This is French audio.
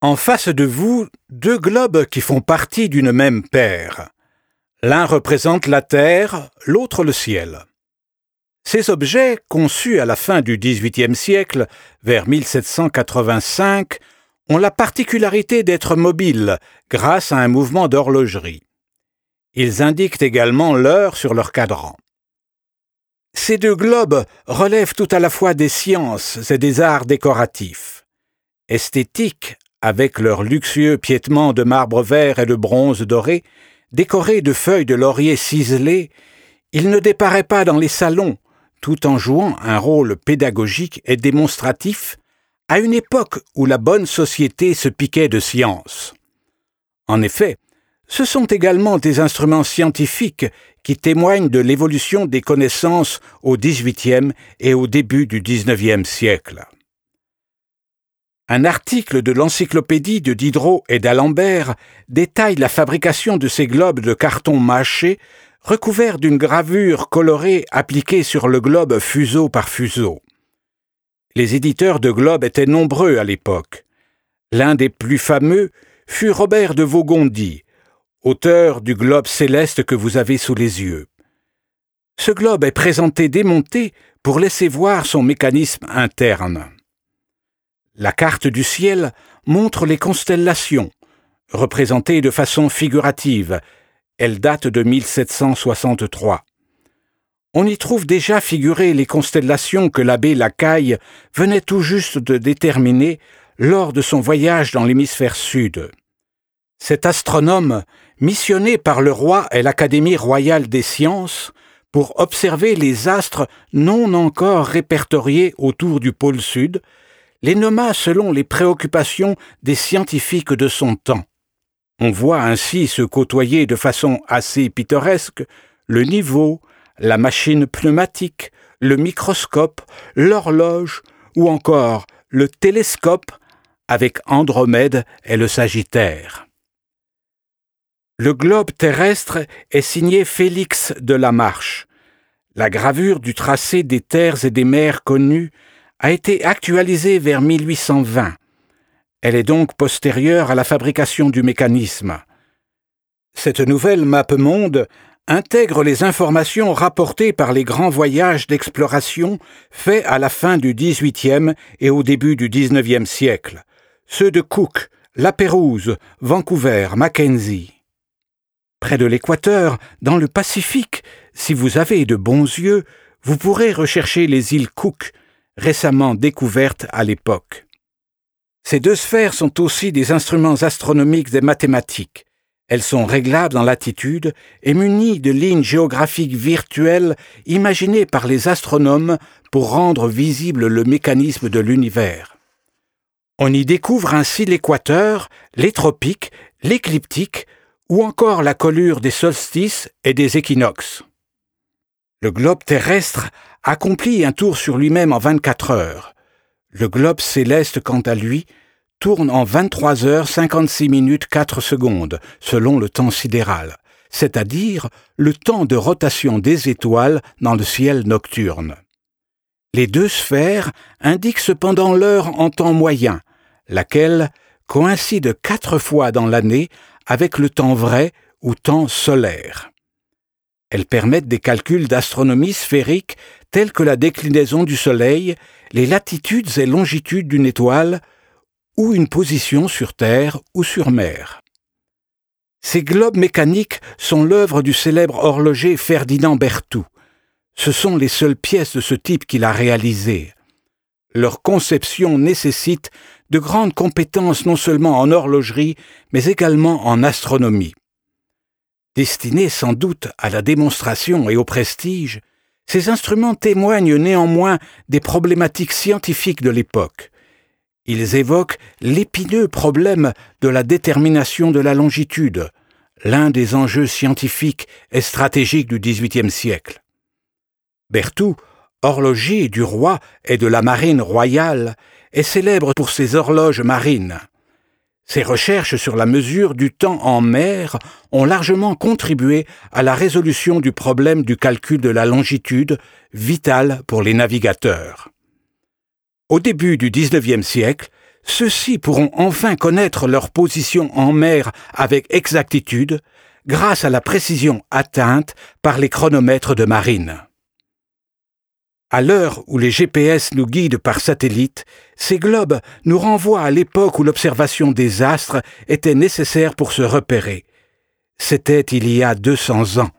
En face de vous, deux globes qui font partie d'une même paire. L'un représente la Terre, l'autre le ciel. Ces objets, conçus à la fin du XVIIIe siècle, vers 1785, ont la particularité d'être mobiles grâce à un mouvement d'horlogerie. Ils indiquent également l'heure sur leur cadran. Ces deux globes relèvent tout à la fois des sciences et des arts décoratifs. Esthétiques, avec leurs luxueux piétements de marbre vert et de bronze doré, décorés de feuilles de laurier ciselées, ils ne déparaient pas dans les salons, tout en jouant un rôle pédagogique et démonstratif à une époque où la bonne société se piquait de science. En effet, ce sont également des instruments scientifiques qui témoignent de l'évolution des connaissances au XVIIIe et au début du XIXe siècle. Un article de l'encyclopédie de Diderot et d'Alembert détaille la fabrication de ces globes de carton mâché recouverts d'une gravure colorée appliquée sur le globe fuseau par fuseau. Les éditeurs de globes étaient nombreux à l'époque. L'un des plus fameux fut Robert de Vaugondy, auteur du globe céleste que vous avez sous les yeux. Ce globe est présenté démonté pour laisser voir son mécanisme interne. La carte du ciel montre les constellations, représentées de façon figurative. Elle date de 1763. On y trouve déjà figurées les constellations que l'abbé Lacaille venait tout juste de déterminer lors de son voyage dans l'hémisphère sud. Cet astronome, missionné par le roi et l'Académie royale des sciences, pour observer les astres non encore répertoriés autour du pôle sud, les nomma selon les préoccupations des scientifiques de son temps. On voit ainsi se côtoyer de façon assez pittoresque le niveau, la machine pneumatique, le microscope, l'horloge ou encore le télescope avec Andromède et le Sagittaire. Le globe terrestre est signé Félix de la Marche. La gravure du tracé des terres et des mers connues a été actualisée vers 1820. Elle est donc postérieure à la fabrication du mécanisme. Cette nouvelle map monde intègre les informations rapportées par les grands voyages d'exploration faits à la fin du XVIIIe et au début du XIXe siècle, ceux de Cook, La Pérouse, Vancouver, Mackenzie. Près de l'équateur, dans le Pacifique, si vous avez de bons yeux, vous pourrez rechercher les îles Cook, récemment découvertes à l'époque. Ces deux sphères sont aussi des instruments astronomiques et mathématiques. Elles sont réglables dans latitude et munies de lignes géographiques virtuelles imaginées par les astronomes pour rendre visible le mécanisme de l'univers. On y découvre ainsi l'équateur, les tropiques, l'écliptique, ou encore la colure des solstices et des équinoxes. Le globe terrestre accomplit un tour sur lui-même en 24 heures. Le globe céleste, quant à lui, tourne en 23 heures 56 minutes 4 secondes, selon le temps sidéral, c'est-à-dire le temps de rotation des étoiles dans le ciel nocturne. Les deux sphères indiquent cependant l'heure en temps moyen, laquelle coïncide quatre fois dans l'année avec le temps vrai ou temps solaire. Elles permettent des calculs d'astronomie sphérique tels que la déclinaison du Soleil, les latitudes et longitudes d'une étoile, ou une position sur Terre ou sur mer. Ces globes mécaniques sont l'œuvre du célèbre horloger Ferdinand Berthoud. Ce sont les seules pièces de ce type qu'il a réalisées. Leur conception nécessite de grandes compétences non seulement en horlogerie, mais également en astronomie. Destinés sans doute à la démonstration et au prestige, ces instruments témoignent néanmoins des problématiques scientifiques de l'époque. Ils évoquent l'épineux problème de la détermination de la longitude, l'un des enjeux scientifiques et stratégiques du XVIIIe siècle. Berthoud, horloger du roi et de la marine royale, est célèbre pour ses horloges marines. Ses recherches sur la mesure du temps en mer ont largement contribué à la résolution du problème du calcul de la longitude, vital pour les navigateurs. Au début du XIXe siècle, ceux-ci pourront enfin connaître leur position en mer avec exactitude grâce à la précision atteinte par les chronomètres de marine. À l'heure où les GPS nous guident par satellite, ces globes nous renvoient à l'époque où l'observation des astres était nécessaire pour se repérer. C'était il y a 200 ans,